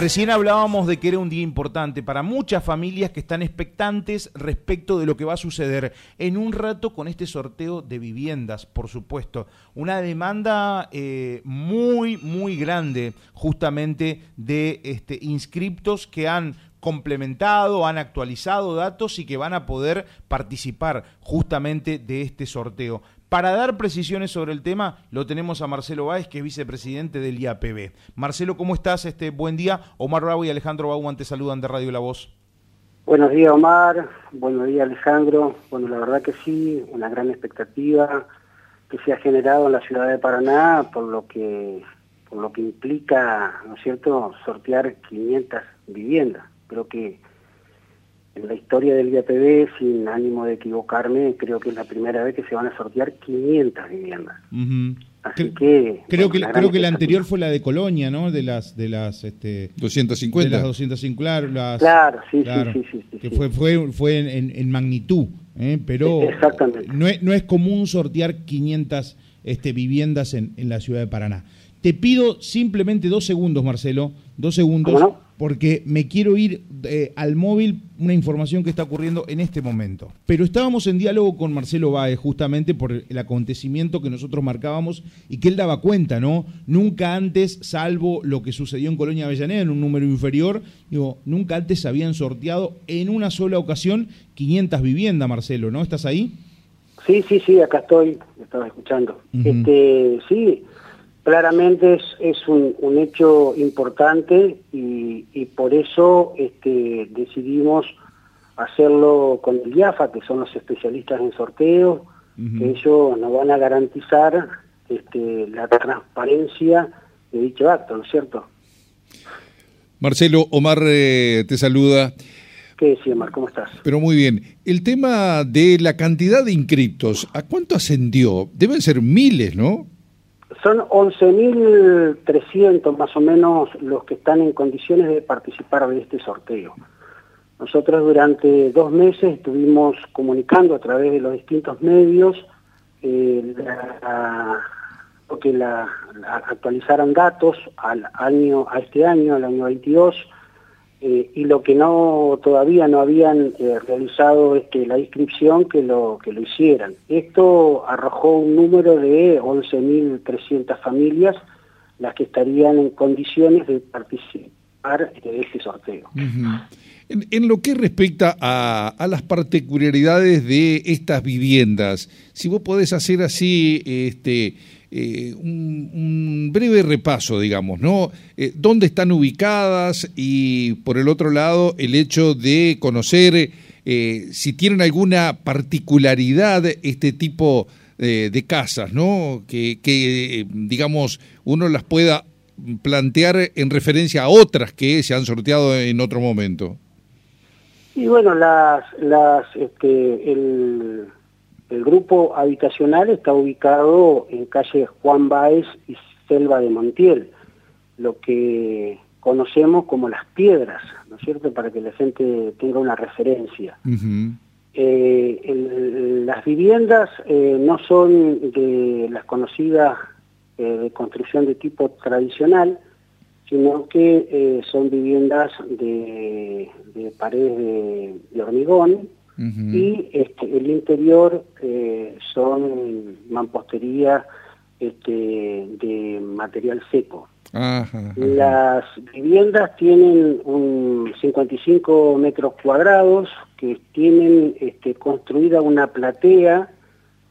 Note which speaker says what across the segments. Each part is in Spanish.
Speaker 1: Recién hablábamos de que era un día importante para muchas familias que están expectantes respecto de lo que va a suceder en un rato con este sorteo de viviendas, por supuesto. Una demanda eh, muy, muy grande justamente de este, inscriptos que han complementado, han actualizado datos y que van a poder participar justamente de este sorteo. Para dar precisiones sobre el tema, lo tenemos a Marcelo Báez, que es vicepresidente del IAPB. Marcelo, ¿cómo estás? Este buen día. Omar Bravo y Alejandro Bauman te saludan de Radio La Voz.
Speaker 2: Buenos días, Omar. Buenos días, Alejandro. Bueno, la verdad que sí, una gran expectativa que se ha generado en la ciudad de Paraná por lo que por lo que implica, ¿no es cierto?, sortear 500 viviendas. Creo que en la historia del IAPB, sin ánimo de equivocarme, creo que es la primera vez que se van a sortear 500 viviendas.
Speaker 1: Así que creo que creo que la anterior fue la de Colonia, ¿no? De las de las este
Speaker 3: 250.
Speaker 1: De las 250
Speaker 2: las, Claro, sí, sí, sí, sí,
Speaker 1: Que fue fue fue en, en magnitud, ¿eh? pero no es, no es común sortear 500 este viviendas en, en la ciudad de Paraná. Te pido simplemente dos segundos, Marcelo, dos segundos, porque me quiero ir eh, al móvil una información que está ocurriendo en este momento. Pero estábamos en diálogo con Marcelo Báez justamente por el acontecimiento que nosotros marcábamos y que él daba cuenta, ¿no? Nunca antes, salvo lo que sucedió en Colonia Avellaneda, en un número inferior, digo, nunca antes habían sorteado en una sola ocasión 500 viviendas, Marcelo, ¿no? ¿Estás ahí?
Speaker 2: Sí, sí, sí, acá estoy, estaba escuchando. Este, sí, claramente es, es un, hecho importante y, por eso este, decidimos hacerlo con el IAFA, que son los especialistas en sorteo, que ellos nos van a garantizar este, la transparencia de dicho acto, ¿no es cierto?
Speaker 3: Marcelo, Omar eh, te saluda.
Speaker 2: ¿Qué decía, Omar? ¿Cómo estás?
Speaker 3: Pero muy bien. El tema de la cantidad de inscriptos, ¿a cuánto ascendió? Deben ser miles, ¿no?
Speaker 2: Son 11.300 más o menos los que están en condiciones de participar de este sorteo. Nosotros durante dos meses estuvimos comunicando a través de los distintos medios eh, que la, actualizaran datos al año, a este año, al año 22, eh, y lo que no todavía no habían eh, realizado este, la inscripción que lo, que lo hicieran. Esto arrojó un número de 11.300 familias las que estarían en condiciones de participar de este sorteo.
Speaker 3: en, lo que respecta a, a, las particularidades de estas viviendas, si vos podés hacer así este, eh, un, breve repaso, digamos, ¿no? Eh, ¿Dónde están ubicadas? Y por el otro lado, el hecho de conocer eh, si tienen alguna particularidad este tipo de casas, ¿no? Que, que, digamos, uno las pueda plantear en referencia a otras que se han sorteado en otro momento.
Speaker 2: Y bueno, las, las, este, el, el grupo habitacional está ubicado en calle Juan Báez y Selva de Montiel, lo que conocemos como las piedras, ¿no es cierto?, para que la gente tenga una referencia. Eh, las viviendas eh, no son de las conocidas eh, de construcción de tipo tradicional, sino que son viviendas de, paredes de hormigón, y este, el interior eh, son mampostería este, de material seco. Las viviendas tienen un 55 metros cuadrados que tienen este, construida una platea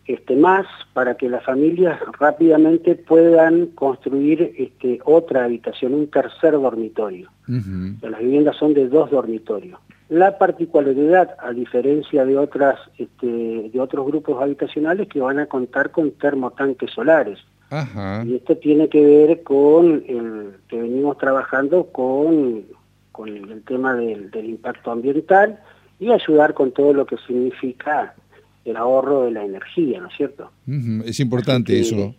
Speaker 2: este, más para que las familias rápidamente puedan construir este, otra habitación, un tercer dormitorio. Las viviendas son de dos dormitorios. La particularidad, a diferencia de, otras, este, de otros grupos habitacionales, que van a contar con termotanques solares. Y esto tiene que ver con el que venimos trabajando con, con el tema del, impacto ambiental y ayudar con todo lo que significa el ahorro de la energía, ¿no es cierto?
Speaker 3: Es importante eso.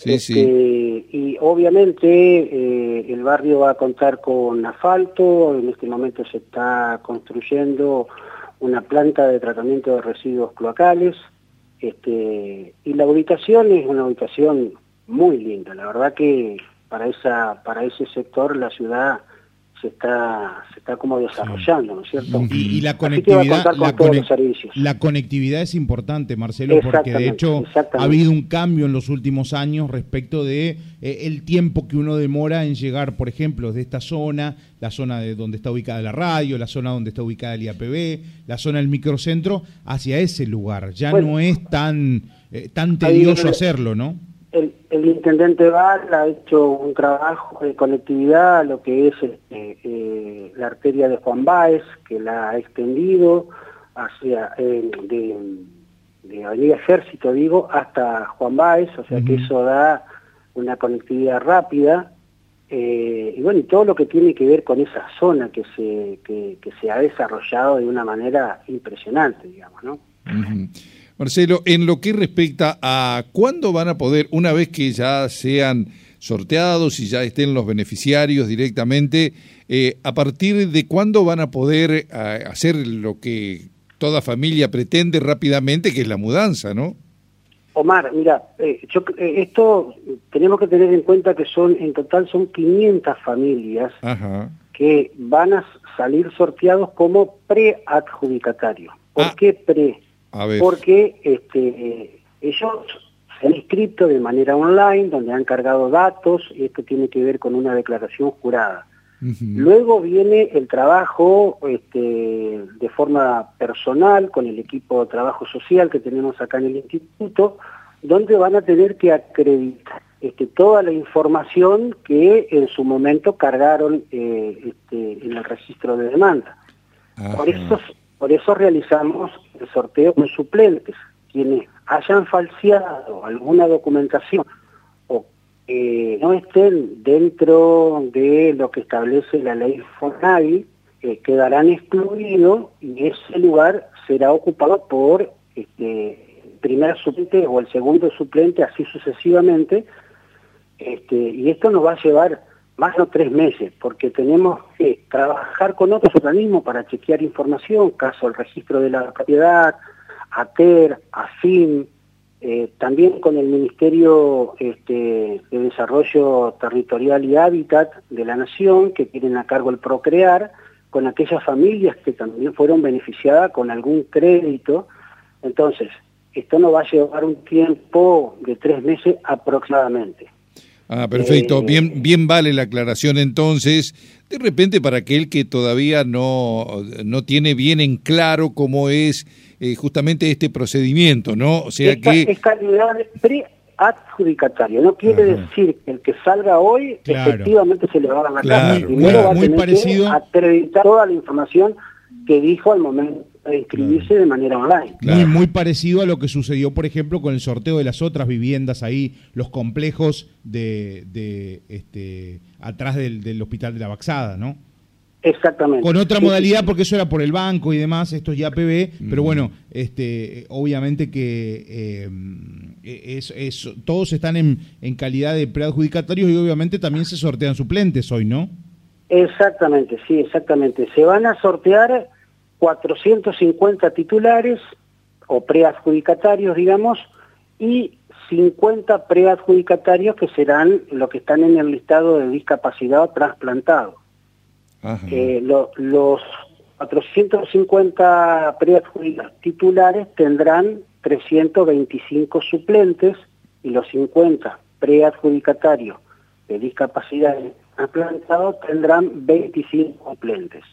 Speaker 2: Sí, sí. Este, y obviamente eh, el barrio va a contar con asfalto, en este momento se está construyendo una planta de tratamiento de residuos cloacales, este, y la ubicación es una ubicación muy linda, la verdad que para, esa, para ese sector la ciudad se está se está como desarrollando, ¿no es cierto?
Speaker 1: Y, la conectividad la, conectividad es importante, Marcelo, porque de hecho ha habido un cambio en los últimos años respecto de eh, el tiempo que uno demora en llegar, por ejemplo, de esta zona, la zona de donde está ubicada la radio, la zona donde está ubicada el IAPB, la zona del microcentro, hacia ese lugar. Ya no es tan eh, tan tedioso hacerlo, ¿no?
Speaker 2: El, intendente Val ha hecho un trabajo de conectividad, lo que es este, eh, la arteria de Juan Báez, que la ha extendido hacia eh, de, Avenida Ejército, digo, hasta Juan Báez, o sea que eso da una conectividad rápida. Eh, y bueno, y todo lo que tiene que ver con esa zona que se, que, se ha desarrollado de una manera impresionante, digamos, ¿no?
Speaker 3: Marcelo, en lo que respecta a cuándo van a poder, una vez que ya sean sorteados y ya estén los beneficiarios directamente, eh, a partir de cuándo van a poder eh, hacer lo que toda familia pretende rápidamente, que es la mudanza, ¿no?
Speaker 2: Omar, mira, eh, esto tenemos que tener en cuenta que son en total son 500 familias que van a salir sorteados como preadjudicatarios. ¿Por ah. qué pre? Porque este, ellos se han inscrito de manera online, donde han cargado datos, y esto tiene que ver con una declaración jurada. Luego viene el trabajo este, de forma personal con el equipo de trabajo social que tenemos acá en el instituto, donde van a tener que acreditar este, toda la información que en su momento cargaron eh, este, en el registro de demanda. Por eso por eso realizamos sorteo con suplentes. Quienes hayan falseado alguna documentación o que no estén dentro de lo que establece la ley FONAVI, eh, quedarán excluidos y ese lugar será ocupado por este, el primer suplente o el segundo suplente, así sucesivamente. Este, y esto nos va a llevar más de tres meses, porque tenemos que trabajar con otros organismos para chequear información, caso el registro de la propiedad, ATER, AFIN, eh, también con el Ministerio este, de Desarrollo Territorial y Hábitat de la Nación, que tienen a cargo el Procrear, con aquellas familias que también fueron beneficiadas con algún crédito. Entonces, esto nos va a llevar un tiempo de tres meses aproximadamente.
Speaker 3: Ah, perfecto. Eh, bien, bien vale la aclaración entonces. De repente para aquel que todavía no, no tiene bien en claro cómo es eh, justamente este procedimiento, ¿no? O sea que...
Speaker 2: Es calidad preadjudicatario. No quiere decir que el que salga hoy efectivamente se le va a dar la claro, Primero va a tener parecido... que acreditar toda la información que dijo al momento de inscribirse de manera online.
Speaker 1: Muy, muy parecido a lo que sucedió, por ejemplo, con el sorteo de las otras viviendas ahí, los complejos de, de este, atrás del, hospital de la Baxada, ¿no?
Speaker 2: Exactamente.
Speaker 1: Con otra modalidad, porque eso era por el banco y demás, esto es ya PB, pero bueno, este, obviamente que eh, es, todos están en, en calidad de preadjudicatarios y obviamente también se sortean suplentes hoy, ¿no?
Speaker 2: Exactamente, sí, exactamente. Se van a sortear 450 titulares o preadjudicatarios, digamos, y 50 preadjudicatarios que serán los que están en el listado de discapacidad trasplantado. Eh, los 450 preadjudicatarios titulares tendrán 325 suplentes y los 50 preadjudicatarios de discapacidad trasplantado tendrán 25 suplentes.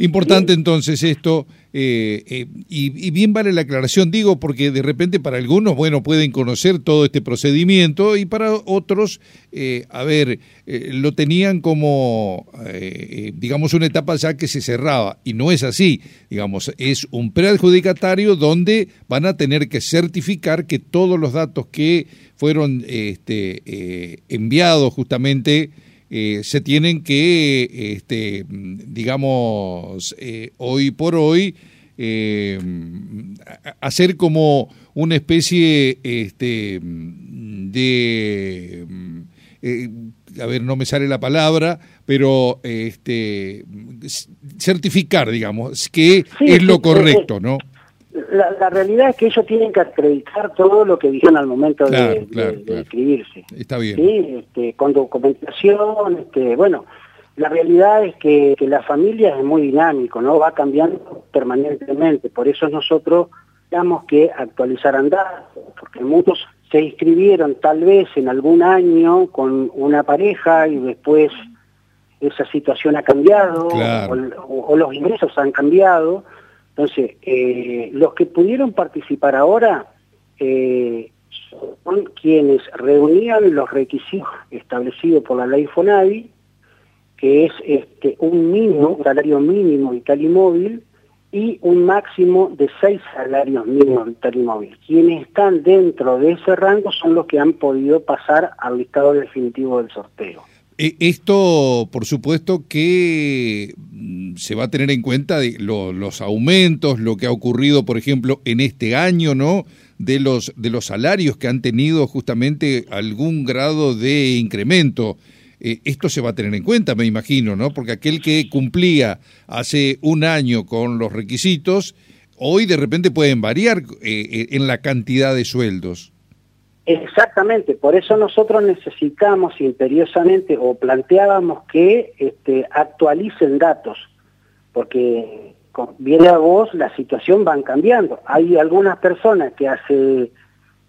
Speaker 3: Importante entonces esto, eh, eh, y, bien vale la aclaración, digo, porque de repente para algunos, bueno, pueden conocer todo este procedimiento y para otros, eh, a ver, lo tenían como, digamos, una etapa ya que se cerraba, y no es así, digamos, es un preadjudicatario donde van a tener que certificar que todos los datos que fueron este, enviados justamente, eh, se tienen que, este, digamos, eh, hoy por hoy, eh, hacer como una especie este, de, a ver, no me sale la palabra, pero este, certificar, digamos, que es lo correcto, ¿no?
Speaker 2: La, realidad es que ellos tienen que acreditar todo lo que dijeron al momento de, escribirse.
Speaker 3: Está bien.
Speaker 2: ¿sí? Este, con documentación, este, bueno, la realidad es que, la familia es muy dinámico, ¿no? Va cambiando permanentemente, por eso nosotros tenemos que actualizar datos, porque muchos se inscribieron tal vez en algún año con una pareja y después esa situación ha cambiado o, los ingresos han cambiado. Entonces, eh, los que pudieron participar ahora eh, son quienes reunían los requisitos establecidos por la ley FONAVI, que es este, un mínimo, un salario mínimo vital y móvil, y un máximo de seis salarios mínimos vital y móvil. Quienes están dentro de ese rango son los que han podido pasar al listado definitivo del sorteo.
Speaker 3: E, esto, por supuesto, que mm, se va a tener en cuenta los aumentos, lo que ha ocurrido, por ejemplo, en este año, ¿no? De los, de los salarios que han tenido justamente algún grado de incremento. Eh, esto se va a tener en cuenta, me imagino, ¿no? Porque aquel que cumplía hace un año con los requisitos, hoy de repente pueden variar eh, eh, en la cantidad de sueldos.
Speaker 2: Exactamente, por eso nosotros necesitamos imperiosamente o planteábamos que este, actualicen datos, porque viene a vos la situación van cambiando. Hay algunas personas que hace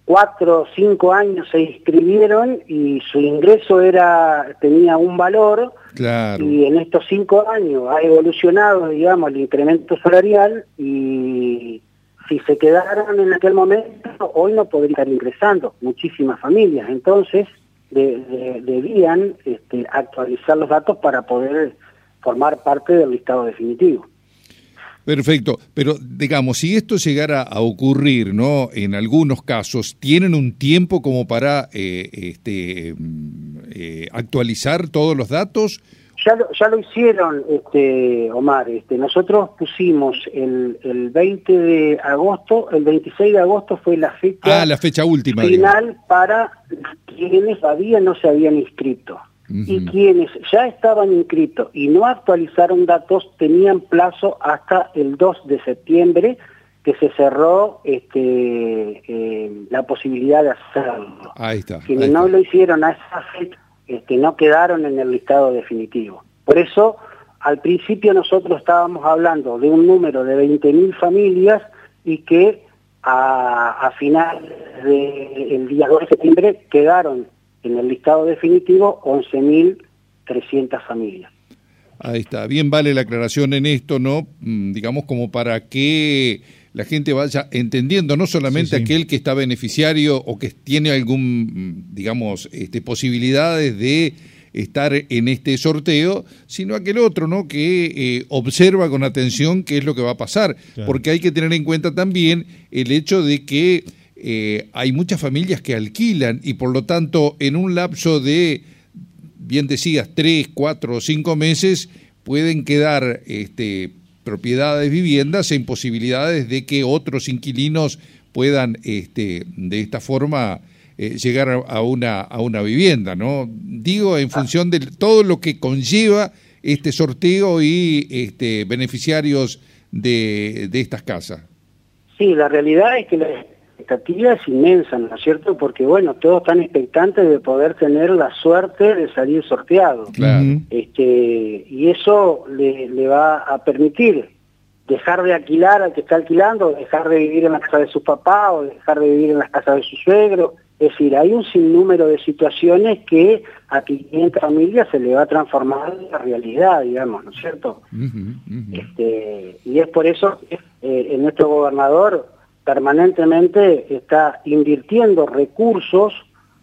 Speaker 2: cuatro o cinco años se inscribieron y su ingreso era tenía un valor y en estos cinco años ha evolucionado, digamos, el incremento salarial y si se quedaron en aquel momento, hoy no podrían estar ingresando muchísimas familias. Entonces, debían este, actualizar los datos para poder formar parte del listado definitivo.
Speaker 3: Perfecto, pero digamos, si esto llegara a ocurrir, ¿no? En algunos casos, ¿tienen un tiempo como para eh, este, mm, eh, actualizar todos los datos?
Speaker 2: Ya lo, ya lo hicieron, este, Omar. Este, nosotros pusimos el, el 20 de agosto, el 26 de agosto fue la fecha,
Speaker 3: ah, la fecha última,
Speaker 2: final para quienes todavía no se habían inscrito y quienes ya estaban inscritos y no actualizaron datos tenían plazo hasta el 2 de septiembre que se cerró este, eh, la posibilidad de hacerlo.
Speaker 3: Ahí está.
Speaker 2: Quienes no lo hicieron a esa fecha este, no quedaron en el listado definitivo. Por eso, al principio nosotros estábamos hablando de un número de 20.000 familias y que a, final del día 2 de septiembre quedaron en el listado definitivo 11.300 familias.
Speaker 3: Ahí está, bien vale la aclaración en esto, ¿no? Mm, digamos como para que la gente vaya entendiendo, no solamente aquel que está beneficiario o que tiene algún, digamos, este, posibilidades de estar en este sorteo, sino aquel otro, ¿no? Que eh, observa con atención qué es lo que va a pasar, porque hay que tener en cuenta también el hecho de que eh, hay muchas familias que alquilan y por lo tanto en un lapso de, bien decías, tres, cuatro o cinco meses pueden quedar este, propiedades, viviendas en posibilidades de que otros inquilinos puedan este, de esta forma eh, llegar a una, a una vivienda, ¿no? Digo, en función de todo lo que conlleva este sorteo y este, beneficiarios de, de estas casas.
Speaker 2: Sí, la realidad es que la expectativa es inmensa, ¿no es cierto? Porque, bueno, todos están expectantes de poder tener la suerte de salir sorteado. Este, y eso le, le va a permitir dejar de alquilar al que está alquilando, dejar de vivir en la casa de su papá o dejar de vivir en la casa de su suegro. Es decir, hay un sinnúmero de situaciones que a 500 familias se le va a transformar en la realidad, digamos, ¿no es cierto? Este, y es por eso que eh, nuestro gobernador permanentemente está invirtiendo recursos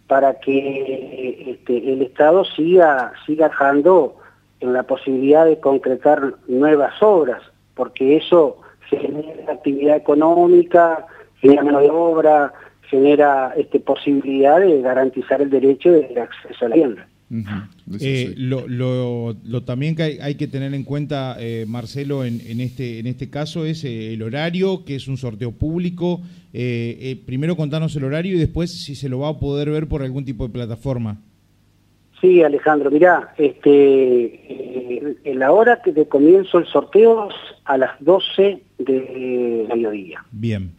Speaker 2: para que este, el Estado siga, siga dejando en la posibilidad de concretar nuevas obras, porque eso genera actividad económica, genera mano de obra, genera este, posibilidad de garantizar el derecho de acceso a la vivienda.
Speaker 1: Eh, lo, lo, también que hay, que tener en cuenta, eh, Marcelo, en, en, este, en este caso es eh, el horario, que es un sorteo público. primero contarnos el horario y después si se lo va a poder ver por algún tipo de plataforma.
Speaker 2: Sí, Alejandro, mirá, este, eh, en la hora que de comienzo el sorteo es a las 12 del mediodía.
Speaker 1: Bien.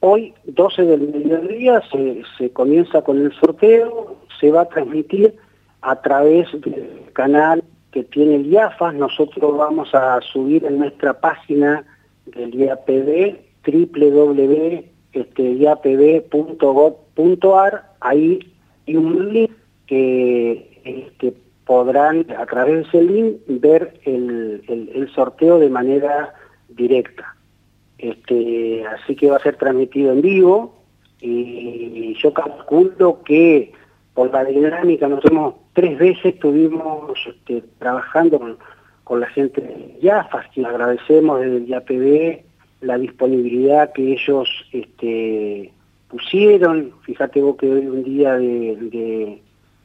Speaker 2: Hoy, 12 del mediodía, se, se comienza con el sorteo, se va a transmitir a través del canal que tiene el IAFAS. Nosotros vamos a subir en nuestra página del IAPB, www.iapb.gov.ar, ahí hay un link que este, podrán a través de ese link ver el, sorteo de manera directa. Este, así que va a ser transmitido en vivo y yo calculo que por la dinámica nos hemos tres veces estuvimos este, trabajando con, la gente de IAFAS, que agradecemos desde el IAPB la disponibilidad que ellos este, pusieron. Fíjate vos que hoy un día de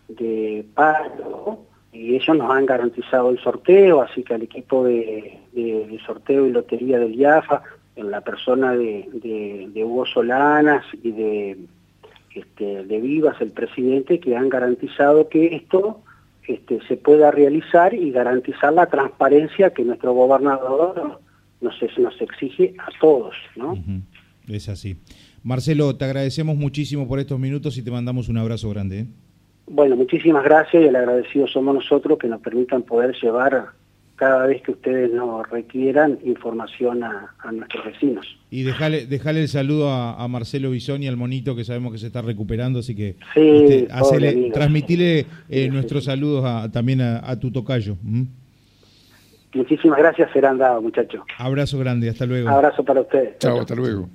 Speaker 2: de paro y ellos nos han garantizado el sorteo, así que al equipo de, sorteo y lotería del IAFA, en la persona de, Hugo Solanas y de, este, de Vivas, el presidente, que han garantizado que esto este, se pueda realizar y garantizar la transparencia que nuestro gobernador nos, nos exige a todos. ¿no?
Speaker 1: Es así. Marcelo, te agradecemos muchísimo por estos minutos y te mandamos un abrazo grande. ¿eh?
Speaker 2: Bueno, muchísimas gracias y el agradecido somos nosotros que nos permitan poder llevar cada vez que ustedes nos requieran información a, nuestros vecinos.
Speaker 1: Y dejarle el saludo a, Marcelo Bisoni, al monito que sabemos que se está recuperando, así que
Speaker 2: sí,
Speaker 1: este, transmitile eh, nuestros saludos también a, tu tocayo.
Speaker 2: Muchísimas gracias, serán dados, muchachos.
Speaker 1: Abrazo grande, hasta luego.
Speaker 2: Abrazo para ustedes.
Speaker 3: Chao, hasta luego.